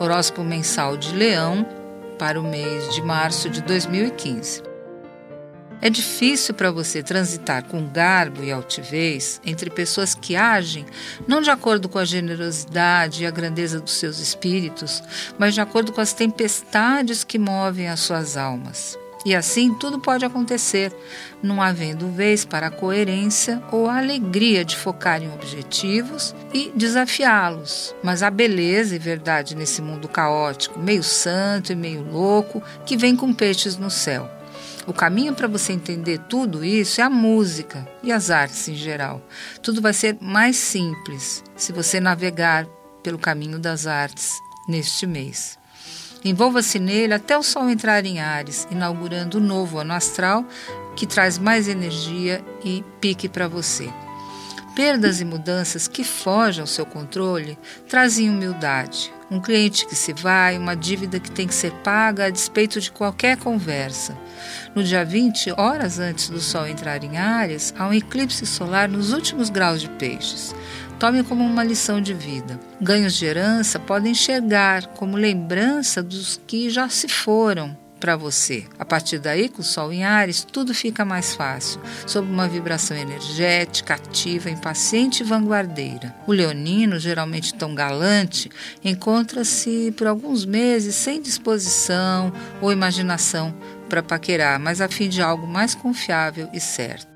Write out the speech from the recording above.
Horóscopo mensal de Leão para o mês de março de 2015. É difícil para você transitar com garbo e altivez entre pessoas que agem não de acordo com a generosidade e a grandeza dos seus espíritos, mas de acordo com as tempestades que movem as suas almas. E assim tudo pode acontecer, não havendo vez para a coerência ou a alegria de focar em objetivos e desafiá-los. Mas há beleza e verdade nesse mundo caótico, meio santo e meio louco, que vem com peixes no céu. O caminho para você entender tudo isso é a música e as artes em geral. Tudo vai ser mais simples se você navegar pelo caminho das artes neste mês. Envolva-se nele até o sol entrar em Ares, inaugurando o novo ano astral que traz mais energia e pique para você. Perdas e mudanças que fogem ao seu controle trazem humildade. Um cliente que se vai, uma dívida que tem que ser paga a despeito de qualquer conversa. No dia 20, horas antes do Sol entrar em Áries, há um eclipse solar nos últimos graus de peixes. Tome como uma lição de vida. Ganhos de herança podem chegar como lembrança dos que já se foram para você. A partir daí, com o Sol em Ares, tudo fica mais fácil, sob uma vibração energética, ativa, impaciente e vanguardeira. O leonino, geralmente tão galante, encontra-se por alguns meses sem disposição ou imaginação para paquerar, mas a fim de algo mais confiável e certo.